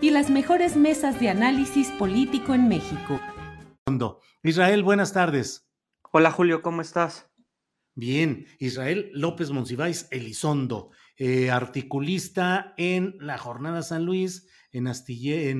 y las mejores mesas de análisis político en México. Israel, buenas tardes. Hola Julio, ¿cómo estás? Bien, Israel López Monsiváis Elizondo, eh, articulista en la Jornada San Luis, en,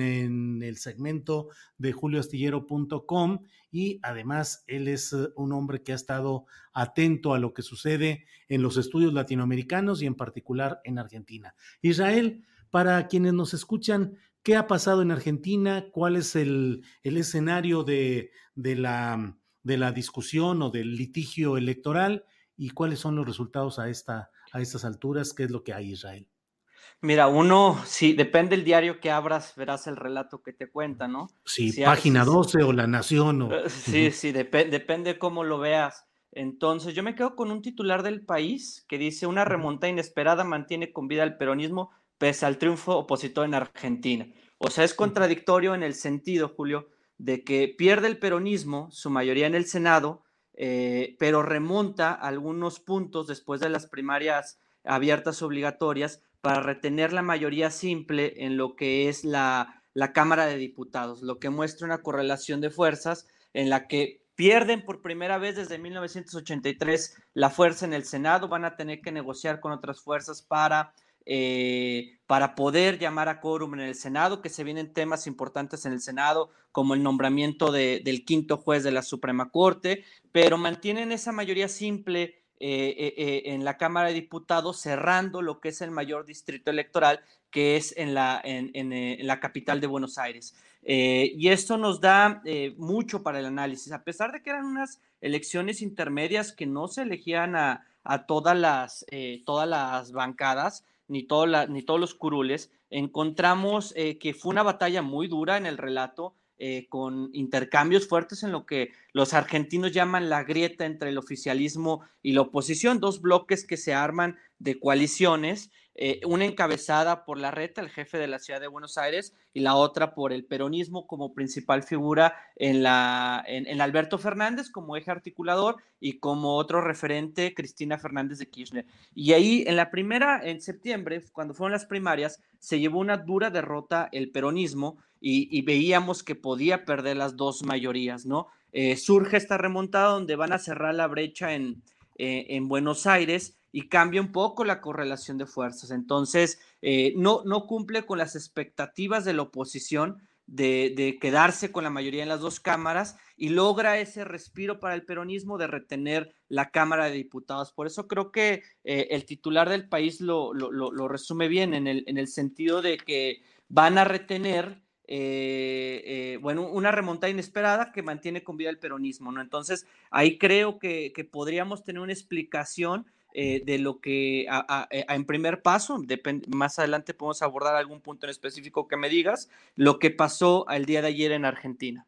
en, el segmento de julioastillero.com y además él es eh, un hombre que ha estado atento a lo que sucede en los estudios latinoamericanos y en particular en Argentina. Israel, para quienes nos escuchan, ¿qué ha pasado en Argentina? ¿Cuál es el, escenario de, la, de la discusión o del litigio electoral? ¿Y cuáles son los resultados a, esta, a estas alturas? ¿Qué es lo que hay, Israel? Mira, uno, sí, depende del diario que abras, verás el relato que te cuenta, ¿no? Sí, página 12 o La Nación. O... Eh, sí, sí, depende cómo lo veas. Entonces, yo me quedo con un titular del país que dice: Una remonta inesperada mantiene con vida el peronismo pese al triunfo opositor en Argentina. O sea, es contradictorio en el sentido, Julio, de que pierde el peronismo, su mayoría en el Senado, eh, pero remonta algunos puntos después de las primarias abiertas obligatorias para retener la mayoría simple en lo que es la, la Cámara de Diputados, lo que muestra una correlación de fuerzas en la que pierden por primera vez desde 1983 la fuerza en el Senado, van a tener que negociar con otras fuerzas para eh, para poder llamar a quórum en el Senado, que se vienen temas importantes en el Senado, como el nombramiento del quinto juez de la Suprema Corte, pero mantienen esa mayoría simple eh, eh, en la Cámara de Diputados, cerrando lo que es el mayor distrito electoral, que es en la, en, la capital de Buenos Aires. y esto nos da mucho para el análisis, a pesar de que eran unas elecciones intermedias que no se elegían a, a todas, las, todas las bancadas, ni, ni todos los curules, encontramos eh, que fue una batalla muy dura en el relato, eh, con intercambios fuertes en lo que los argentinos llaman la grieta entre el oficialismo y la oposición, dos bloques que se arman de coaliciones eh, una encabezada por la reta, el jefe de la ciudad de Buenos Aires, y la otra por el peronismo como principal figura en, la, en, Alberto Fernández como eje articulador y como otro referente Cristina Fernández de Kirchner. Y ahí en la primera, en septiembre, cuando fueron las primarias, se llevó una dura derrota el peronismo y, veíamos que podía perder las dos mayorías, ¿no? Eh, surge esta remontada donde van a cerrar la brecha en, eh, en Buenos Aires y cambia un poco la correlación de fuerzas. Entonces, eh, no, no cumple con las expectativas de la oposición de, quedarse con la mayoría en las dos cámaras y logra ese respiro para el peronismo de retener la Cámara de Diputados. Por eso creo que eh, el titular del país lo, lo, resume bien en el, en el, sentido de que van a retener eh, bueno, una remontada inesperada que mantiene con vida el peronismo, ¿no? Entonces, ahí creo que, podríamos tener una explicación eh, de lo que eh, en primer paso, más adelante podemos abordar algún punto en específico que me digas, lo que pasó el día de ayer en Argentina.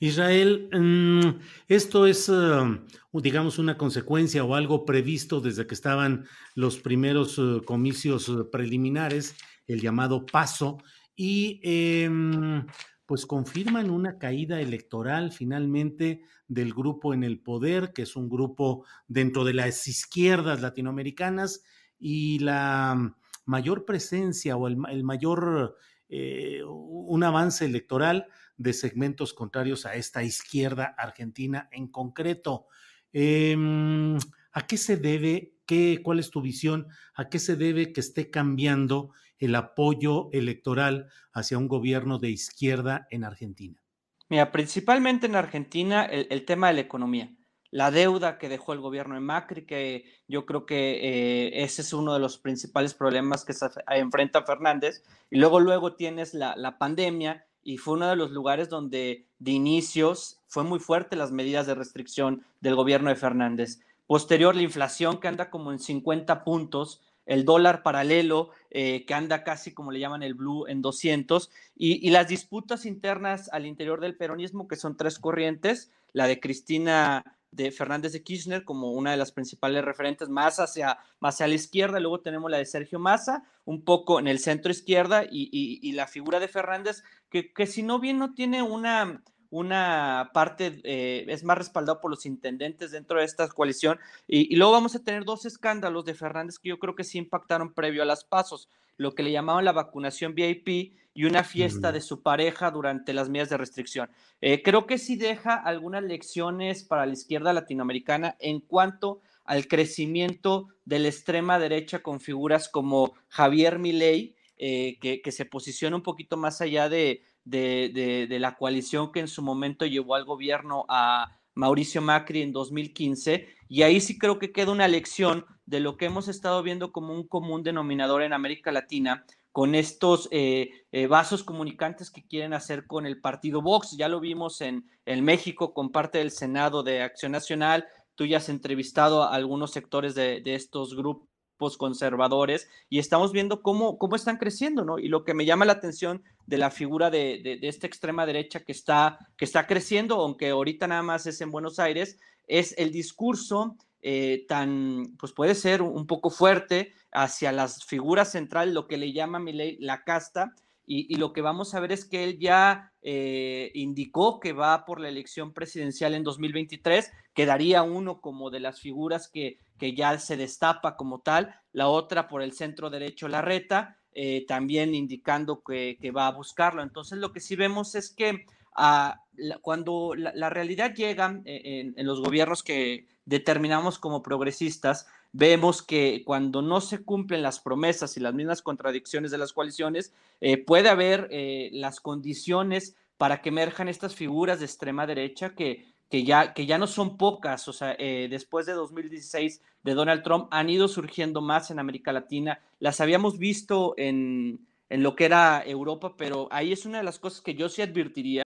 Israel, mm, esto es, um, digamos, una consecuencia o algo previsto desde que estaban los primeros uh, comicios uh, preliminares, el llamado paso, y em, pues confirman una caída electoral finalmente del grupo en el poder, que es un grupo dentro de las izquierdas latinoamericanas, y la mayor presencia o el, mayor, eh, un avance electoral de segmentos contrarios a esta izquierda argentina en concreto. Em, ¿A qué se debe? Qué, ¿Cuál es tu visión? ¿A qué se debe que esté cambiando el apoyo electoral hacia un gobierno de izquierda en Argentina? Mira, principalmente en Argentina el, tema de la economía, la deuda que dejó el gobierno de Macri, que yo creo que eh, ese es uno de los principales problemas que se enfrenta Fernández. Y luego, luego tienes la, la pandemia y fue uno de los lugares donde de inicios fue muy fuerte las medidas de restricción del gobierno de Fernández. Posterior, la inflación que anda como en 50 puntos, el dólar paralelo eh, que anda casi como le llaman el blue en 200 y, y, las disputas internas al interior del peronismo que son tres corrientes, la de Cristina de Fernández de Kirchner como una de las principales referentes más hacia, más hacia la izquierda, luego tenemos la de Sergio Massa, un poco en el centro izquierda y, y, la figura de Fernández que, que si no bien no tiene una una parte eh, es más respaldado por los intendentes dentro de esta coalición y, luego vamos a tener dos escándalos de Fernández que yo creo que sí impactaron previo a las pasos, lo que le llamaban la vacunación VIP y una fiesta de su pareja durante las medidas de restricción. Eh, creo que sí deja algunas lecciones para la izquierda latinoamericana en cuanto al crecimiento de la extrema derecha con figuras como Javier Milei, eh, que, que, se posiciona un poquito más allá de, de, de, la coalición que en su momento llevó al gobierno a Mauricio Macri en 2015. Y ahí sí creo que queda una lección de lo que hemos estado viendo como un común denominador en América Latina con estos eh, eh, vasos comunicantes que quieren hacer con el partido Vox. Ya lo vimos en, en México con parte del Senado de Acción Nacional. Tú ya has entrevistado a algunos sectores de, de estos grupos conservadores y estamos viendo cómo, cómo están creciendo, ¿no? Y lo que me llama la atención de la figura de, de, esta extrema derecha que está, que está creciendo, aunque ahorita nada más es en Buenos Aires, es el discurso eh, tan, pues puede ser un poco fuerte hacia las figuras centrales, lo que le llama ley la casta, y, lo que vamos a ver es que él ya eh, indicó que va por la elección presidencial en 2023, quedaría uno como de las figuras que, que ya se destapa como tal, la otra por el centro derecho la reta, eh, también indicando que, va a buscarlo. Entonces lo que sí vemos es que ah, cuando la, realidad llega eh, en los gobiernos que determinamos como progresistas, vemos que cuando no se cumplen las promesas y las mismas contradicciones de las coaliciones, eh, puede haber eh, las condiciones para que emerjan estas figuras de extrema derecha que, que, ya, que ya no son pocas. O sea, eh, después de 2016 de Donald Trump han ido surgiendo más en América Latina. Las habíamos visto en, en lo que era Europa, pero ahí es una de las cosas que yo sí advertiría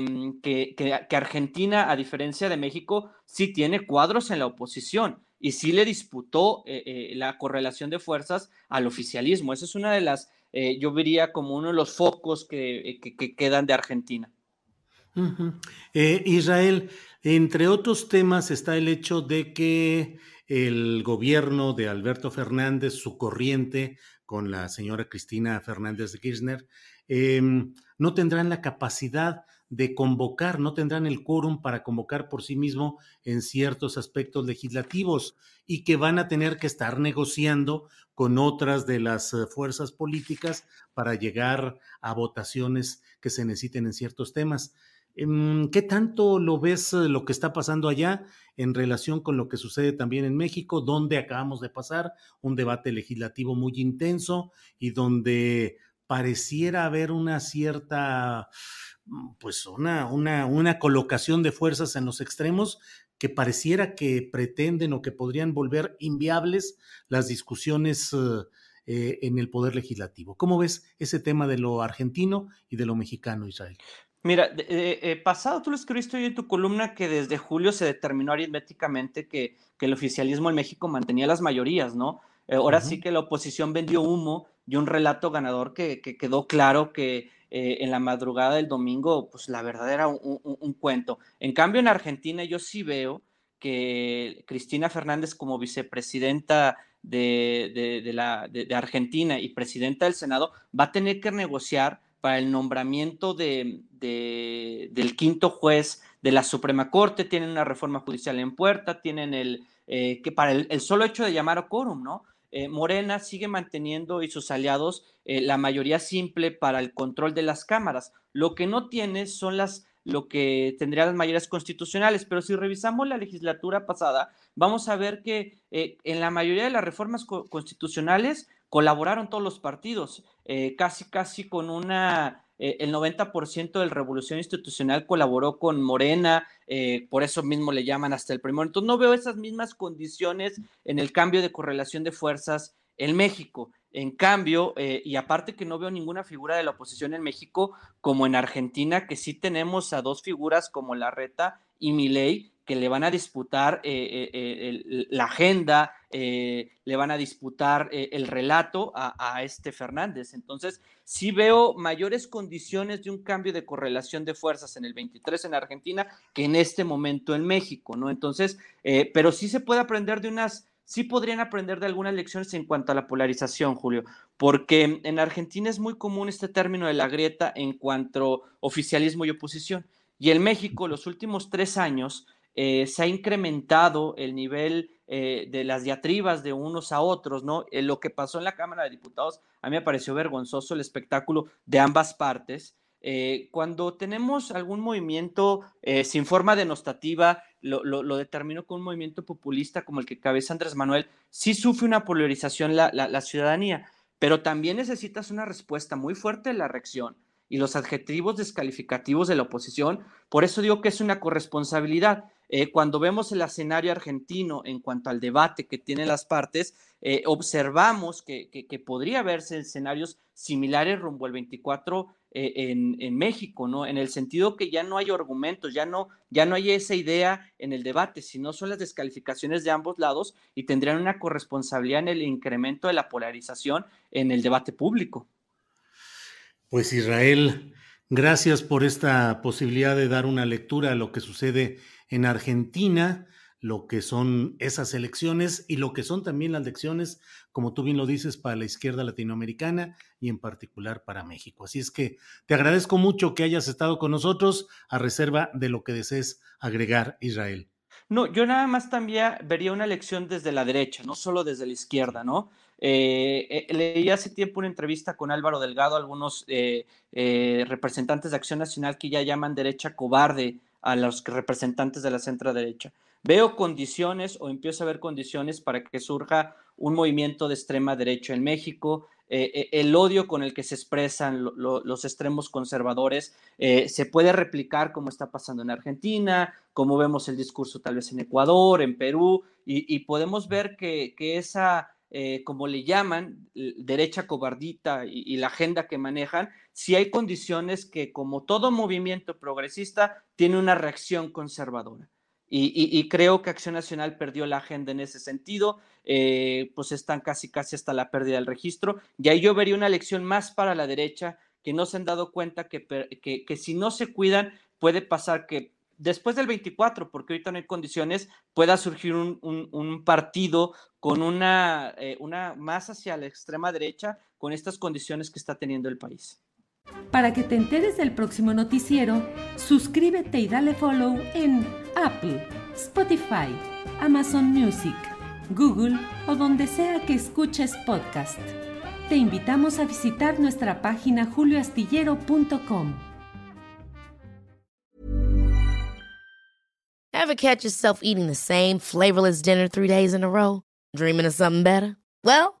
Mm, que, Argentina, a diferencia de México, sí tiene cuadros en la oposición y sí le disputó eh, eh, la correlación de fuerzas al oficialismo. Esa es una de las, eh, yo vería como uno de los focos que, que quedan de Argentina. Israel, entre otros temas está el hecho de que el gobierno de Alberto Fernández, su corriente con la señora Cristina Fernández de Kirchner, em, no tendrán la capacidad de convocar, no tendrán el quórum para convocar por sí mismo en ciertos aspectos legislativos y que van a tener que estar negociando con otras de las eh, fuerzas políticas para llegar a votaciones que se necesiten en ciertos temas. Em, ¿Qué tanto lo ves eh, lo que está pasando allá en relación con lo que sucede también en México, donde acabamos de pasar un debate legislativo muy intenso y donde pareciera haber una cierta, pues una, una, una colocación de fuerzas en los extremos que pareciera que pretenden o que podrían volver inviables las discusiones eh, eh, en el Poder Legislativo. ¿Cómo ves ese tema de lo argentino y de lo mexicano, Israel? Mira, eh, pasado tú lo escribiste hoy en tu columna que desde julio se determinó aritméticamente que, que el oficialismo en México mantenía las mayorías, ¿no? ahora sí que la oposición vendió humo y un relato ganador que, que quedó claro que eh, en la madrugada del domingo, pues la verdad era un, cuento. En cambio, en Argentina yo sí veo que Cristina Fernández como vicepresidenta de, de, Argentina y presidenta del Senado va a tener que negociar para el nombramiento de, del quinto juez de la Suprema Corte, tienen una reforma judicial en puerta, tienen el, eh, que para el, el, solo hecho de llamar a quórum, ¿no? Eh, Morena sigue manteniendo y sus aliados eh, la mayoría simple para el control de las cámaras. Lo que no tiene son las lo que tendría las mayorías constitucionales, pero si revisamos la legislatura pasada, vamos a ver que eh, en la mayoría de las reformas constitucionales colaboraron todos los partidos, casi casi con una eh, el 90% del Revolución Institucional colaboró con Morena, eh, por eso mismo le llaman hasta el primero. Entonces no veo esas mismas condiciones en el cambio de correlación de fuerzas en México. En cambio, eh, y aparte que no veo ninguna figura de la oposición en México como en Argentina, que sí tenemos a dos figuras como Larreta y Milei, que le van a disputar eh, eh, la agenda, eh, le van a disputar el relato a, este Fernández. Entonces, sí veo mayores condiciones de un cambio de correlación de fuerzas en el 23 en Argentina que en este momento en México, ¿no? Entonces, pero sí se puede aprender de unas, sí podrían aprender de algunas lecciones en cuanto a la polarización, Julio, porque en Argentina es muy común este término de la grieta en cuanto a oficialismo y oposición. Y en México, los últimos tres años, eh, se ha incrementado el nivel eh, de las diatribas de unos a otros, ¿no? Eh, lo que pasó en la Cámara de Diputados, a mí me pareció vergonzoso el espectáculo de ambas partes. cuando tenemos algún movimiento sin forma denostativa, lo, lo, determino con un movimiento populista como el que cabeza Andrés Manuel, sí sufre una polarización la, la ciudadanía, pero también necesitas una respuesta muy fuerte de la reacción y los adjetivos descalificativos de la oposición. Por eso digo que es una corresponsabilidad. Eh, cuando vemos el escenario argentino en cuanto al debate que tienen las partes, eh, observamos que, podría verse escenarios similares rumbo al 24 eh, en, México, ¿no? En el sentido que ya no hay argumentos, ya no, ya no hay esa idea en el debate, sino son las descalificaciones de ambos lados y tendrían una corresponsabilidad en el incremento de la polarización en el debate público. Pues Israel, gracias por esta posibilidad de dar una lectura a lo que sucede en Argentina, lo que son esas elecciones y lo que son también las elecciones, como tú bien lo dices, para la izquierda latinoamericana y en particular para México. Así es que te agradezco mucho que hayas estado con nosotros a reserva de lo que desees agregar, Israel. No, yo nada más también vería una elección desde la derecha, no solo desde la izquierda, ¿no? Eh, eh, leí hace tiempo una entrevista con Álvaro Delgado, algunos eh, representantes de Acción Nacional que ya llaman derecha cobarde a los representantes de la centro derecha. Veo condiciones o empiezo a ver condiciones para que surja un movimiento de extrema derecha en México. el odio con el que se expresan los extremos conservadores se puede replicar como está pasando en Argentina, como vemos el discurso tal vez en Ecuador, en Perú, y, podemos ver que esa eh, como le llaman, derecha cobardita y, la agenda que manejan, si hay condiciones que, como todo movimiento progresista, tiene una reacción conservadora. Y, creo que Acción Nacional perdió la agenda en ese sentido, eh, pues están casi, casi hasta la pérdida del registro. Y ahí yo vería una lección más para la derecha, que no se han dado cuenta que, que si no se cuidan, puede pasar que después del 24, porque ahorita no hay condiciones, pueda surgir un, partido con una, eh, una más hacia la extrema derecha con estas condiciones que está teniendo el país. Para que te enteres del próximo noticiero, suscríbete y dale follow en Apple, Spotify, Amazon Music, Google o donde sea que escuches podcast. Te invitamos a visitar nuestra página julioastillero.com. Ever catch yourself eating the same flavorless dinner three days in a row? Dreaming of something better? Well,